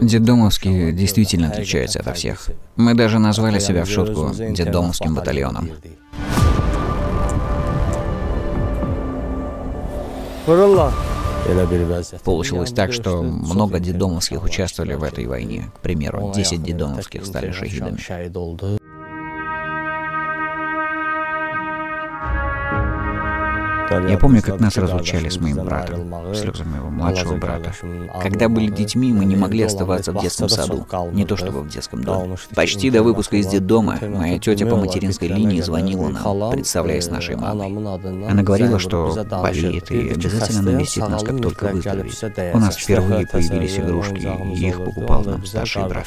Детдомовские действительно отличаются от всех. Мы даже назвали себя в шутку детдомовским батальоном. Получилось так, что много дедомовских участвовали в этой войне. К примеру, 10 дедомовских стали шахидами. Я помню, как нас разлучали с моим братом, слезы моего младшего брата. Когда были детьми, мы не могли оставаться в детском саду, не то чтобы в детском доме. Почти до выпуска из детдома моя тетя по материнской линии звонила нам, представляясь нашей мамой. Она говорила, что болеет и обязательно навестит нас, как только выздоровеет. У нас впервые появились игрушки, и их покупал нам старший брат.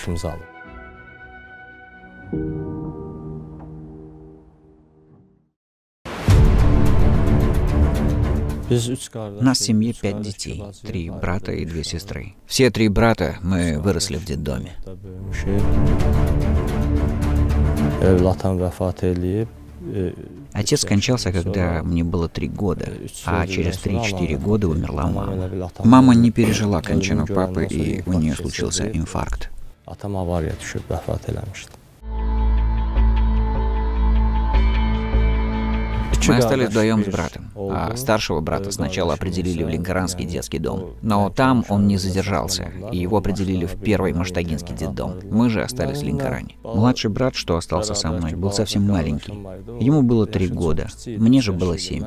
Нас в семье пять детей, три брата и две сестры. Все три брата мы выросли в детдоме. Отец скончался, когда мне было три года, а через три-четыре года умерла мама. Мама не пережила кончину папы, и у нее случился инфаркт. Мы остались вдвоем с братом, а старшего брата сначала определили в Линкоранский детский дом. Но там он не задержался, и его определили в первый Маштагинский детдом. Мы же остались в Линкоране. Младший брат, что остался со мной, был совсем маленький. Ему было три года, мне же было семь.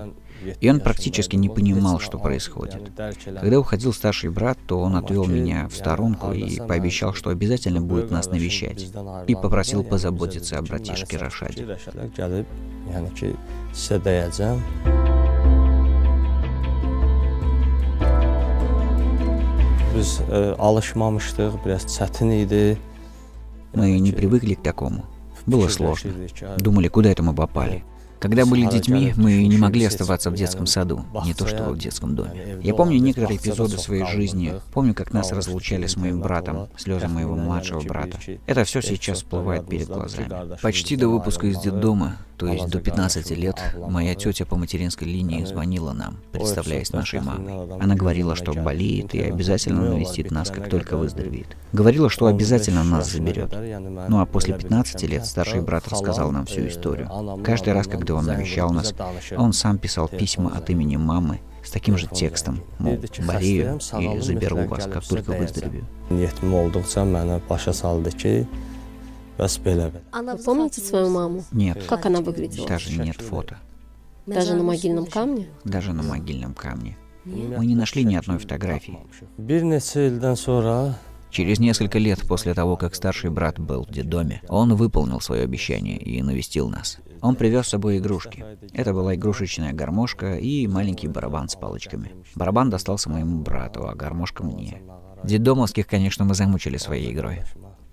И он практически не понимал, что происходит. Когда уходил старший брат, то он отвел меня в сторонку и пообещал, что обязательно будет нас навещать. И попросил позаботиться о братишке Рашаде. Мы не привыкли к такому. Было сложно. Думали, куда это мы попали. Когда были детьми, мы не могли оставаться в детском саду, не то что в детском доме. Я помню некоторые эпизоды своей жизни. Помню, как нас разлучали с моим братом, слезы моего младшего брата. Это все сейчас всплывает перед глазами. Почти до выпуска из детдома то есть до 15 лет, моя тетя по материнской линии звонила нам, представляясь нашей мамой. Она говорила, что болеет и обязательно навестит нас, как только выздоровеет. Говорила, что обязательно нас заберет. Ну а после 15 лет старший брат рассказал нам всю историю. Каждый раз, когда он навещал нас, он сам писал письма от имени мамы, с таким же текстом, мол, болею и заберу вас, как только выздоровею. Вы помните свою маму? Нет. Как она выглядела? Даже нет фото. Даже на могильном камне? Даже на могильном камне. Мы не нашли ни одной фотографии. Через несколько лет после того, как старший брат был в детдоме, он выполнил свое обещание и навестил нас. Он привез с собой игрушки. Это была игрушечная гармошка и маленький барабан с палочками. Барабан достался моему брату, а гармошка мне. Детдомовских, конечно, мы замучили своей игрой.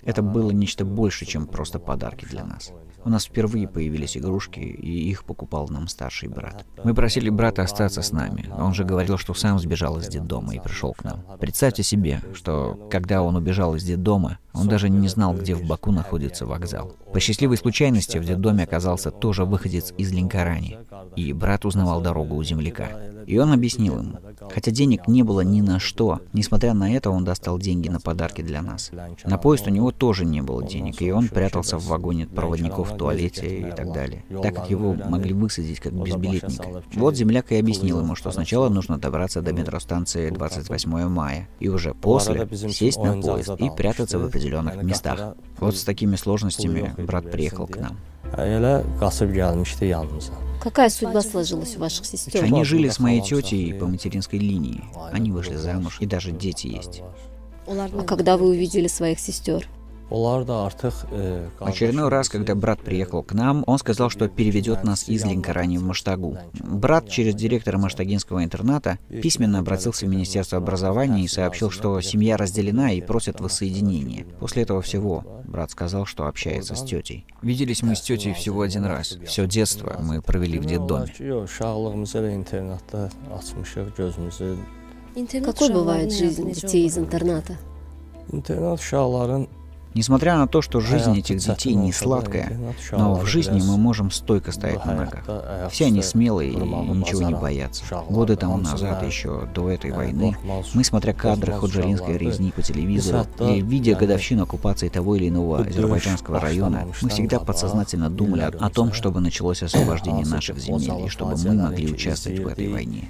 Это было нечто больше, чем просто подарки для нас. У нас впервые появились игрушки, и их покупал нам старший брат. Мы просили брата остаться с нами. Он же говорил, что сам сбежал из детдома и пришел к нам. Представьте себе, что когда он убежал из детдома, он даже не знал, где в Баку находится вокзал. По счастливой случайности в детдоме оказался тоже выходец из Линкарани, и брат узнавал дорогу у земляка. И он объяснил ему. Хотя денег не было ни на что, несмотря на это он достал деньги на подарки для нас. На поезд у него тоже не было денег, и он прятался в вагоне проводников в туалете и так далее, так как его могли высадить как безбилетника. Вот земляк и объяснил ему, что сначала нужно добраться до метростанции 28 мая, и уже после сесть на поезд и прятаться в определенных местах. Вот с такими сложностями брат приехал к нам. Какая судьба сложилась у ваших сестер? Они жили с моей тетей по материнской линии. Они вышли замуж, и даже дети есть. А когда вы увидели своих сестер? Очередной раз, когда брат приехал к нам, он сказал, что переведет нас из Линкорани в Маштагу. Брат через директора Маштагинского интерната письменно обратился в Министерство образования и сообщил, что семья разделена и просят воссоединения. После этого всего брат сказал, что общается с тетей. Виделись мы с тетей всего один раз. Все детство мы провели в детдоме. Какой бывает жизнь детей из интерната? İnternet uşaqların Несмотря на то, что жизнь этих детей не сладкая, но в жизни мы можем стойко стоять на ногах. Все они смелые и ничего не боятся. Годы тому назад, еще до этой войны, мы, смотря кадры худжалинской резни по телевизору или видя годовщину оккупации того или иного азербайджанского района, мы всегда подсознательно думали о том, чтобы началось освобождение наших земель и чтобы мы могли участвовать в этой войне.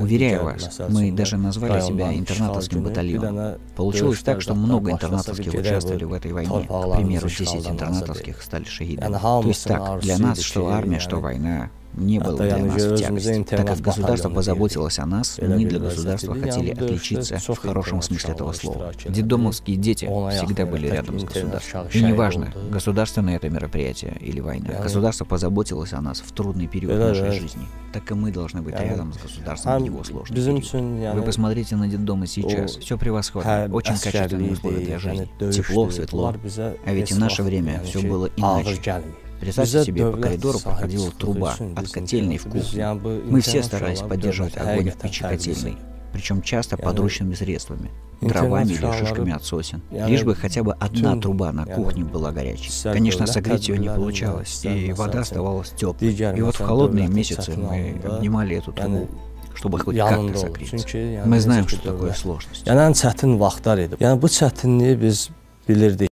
Уверяю вас, мы даже назвали себя интернатовским батальоном. Получилось так, что много интернатовских участвовали в этой войне. К примеру, 10 интернатовских стали шахидами. То есть так, для нас что армия, что война, не было для нас в тягость. Так как государство позаботилось о нас, мы для государства хотели отличиться в хорошем смысле этого слова. Детдомовские дети всегда были рядом с государством. И неважно, государственное это мероприятие или война. Государство позаботилось о нас в трудный период нашей жизни. Так и мы должны быть рядом с государством в его сложный период. Вы посмотрите на детдомы сейчас. Все превосходно. Очень качественные условия для жизни. Тепло, светло. А ведь в наше время все было иначе. Представьте себе, по коридору проходила труба от котельной в кухню. Мы все старались поддерживать огонь в печи котельной, причем часто подручными средствами, дровами или шишками от сосен. Лишь бы хотя бы одна труба на кухне была горячей. Конечно, согреть ее не получалось, и вода оставалась теплой. И вот в холодные месяцы мы обнимали эту трубу чтобы хоть как-то согреться. Мы знаем, что такое сложность. Yəni ən çətin vaxtlar idi. Yəni bu çətinliyi biz bilirdik.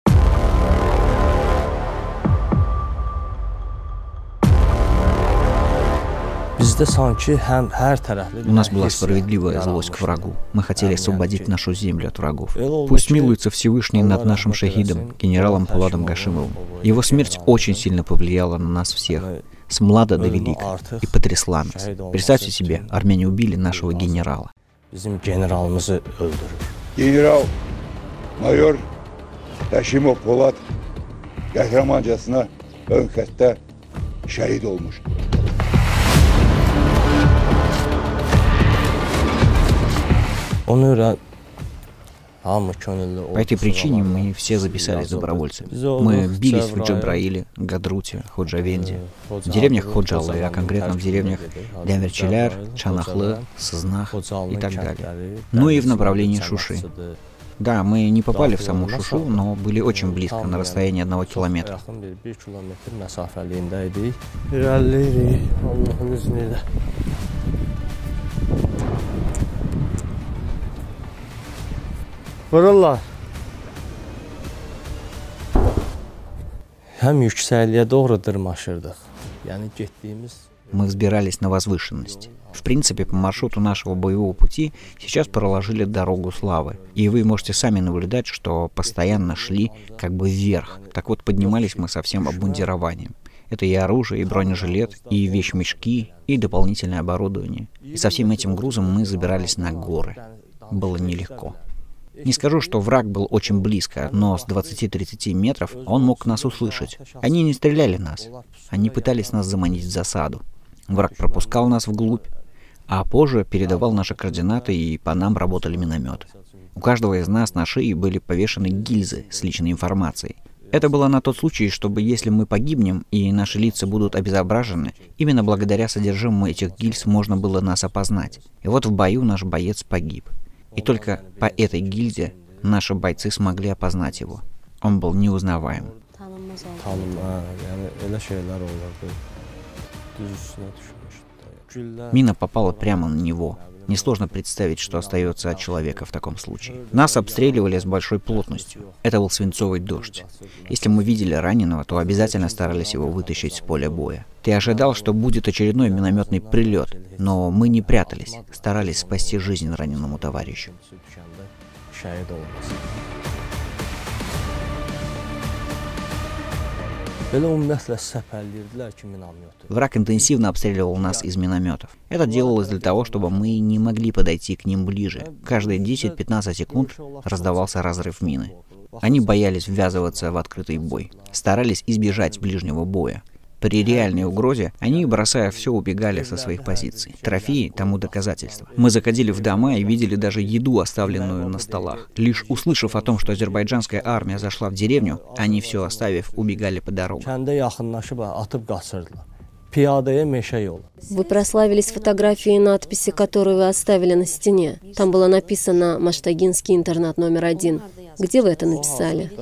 У нас была справедливая злость к врагу. Мы хотели освободить нашу землю от врагов. Пусть милуется Всевышний над нашим шахидом, генералом Пуладом Гашимовым. Его смерть очень сильно повлияла на нас всех с млада до велика и потрясла нас. Представьте себе, армяне убили нашего генерала. Генерал, майор Taşimov Polat qəhrəmancasına ön xəttə şəhid olmuşdur. По этой причине мы все записались добровольцами. Мы бились в Джабраиле, Гадруте, Ходжавенде, в деревнях Ходжалы, а конкретно в деревнях Демерчеляр, Чанахлы, Сознах и так далее. Ну и в направлении Шуши. Да, мы не попали в саму Шушу, но были очень близко, на расстоянии одного километра. Vururlar. Həm yüksəkliyə doğru dırmaşırdıq. Yəni getdiyimiz мы взбирались на возвышенность. В принципе, по маршруту нашего боевого пути сейчас проложили дорогу славы. И вы можете сами наблюдать, что постоянно шли как бы вверх. Так вот, поднимались мы со всем обмундированием. Это и оружие, и бронежилет, и вещмешки, и дополнительное оборудование. И со всем этим грузом мы забирались на горы. Было нелегко. Не скажу, что враг был очень близко, но с 20-30 метров он мог нас услышать. Они не стреляли нас. Они пытались нас заманить в засаду. Враг пропускал нас вглубь, а позже передавал наши координаты, и по нам работали минометы. У каждого из нас на шее были повешены гильзы с личной информацией. Это было на тот случай, чтобы если мы погибнем и наши лица будут обезображены, именно благодаря содержимому этих гильз можно было нас опознать. И вот в бою наш боец погиб. И только по этой гильзе наши бойцы смогли опознать его. Он был неузнаваем. Мина попала прямо на него. Несложно представить, что остается от человека в таком случае. Нас обстреливали с большой плотностью. Это был свинцовый дождь. Если мы видели раненого, то обязательно старались его вытащить с поля боя. Ты ожидал, что будет очередной минометный прилет, но мы не прятались, старались спасти жизнь раненому товарищу. Враг интенсивно обстреливал нас из минометов. Это делалось для того, чтобы мы не могли подойти к ним ближе. Каждые 10-15 секунд раздавался разрыв мины. Они боялись ввязываться в открытый бой, старались избежать ближнего боя. При реальной угрозе они, бросая все, убегали со своих позиций. Трофеи тому доказательство. Мы заходили в дома и видели даже еду, оставленную на столах. Лишь услышав о том, что азербайджанская армия зашла в деревню, они все оставив, убегали по дорогам. Вы прославились фотографией и надписи, которую вы оставили на стене. Там было написано «Маштагинский интернат номер один». Где вы это написали?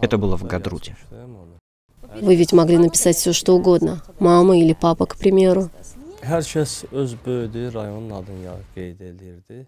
Это было в Гадруте. Вы ведь могли написать все, что угодно. Мама или папа, к примеру. Hər kəs öz böyüdüyü rayonun adını qeyd edirdi.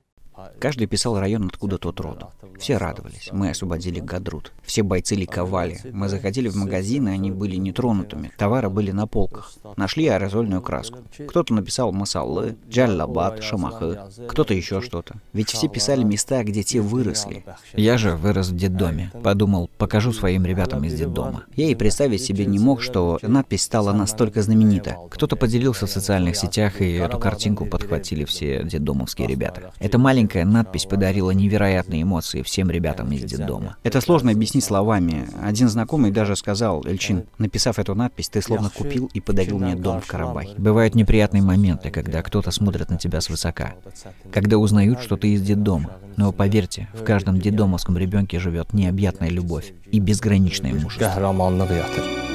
Каждый писал район, откуда тот родом. Все радовались. Мы освободили Гадрут. Все бойцы ликовали. Мы заходили в магазины, они были нетронутыми. Товары были на полках. Нашли аэрозольную краску. Кто-то написал Масалы, Джаллабад, Шамахы, кто-то еще что-то. Ведь все писали места, где те выросли. Я же вырос в детдоме. Подумал, покажу своим ребятам из детдома. Я и представить себе не мог, что надпись стала настолько знаменита. Кто-то поделился в социальных сетях, и эту картинку подхватили все детдомовские ребята. Эта маленькая надпись подарила невероятные эмоции всем ребятам из детдома. Это сложно объяснить словами. Один знакомый даже сказал, Эльчин, написав эту надпись, ты словно купил и подарил мне дом в Карабахе. Бывают неприятные моменты, когда кто-то смотрит на тебя свысока, когда узнают, что ты из детдома. Но поверьте, в каждом детдомовском ребенке живет необъятная любовь и безграничное мужество.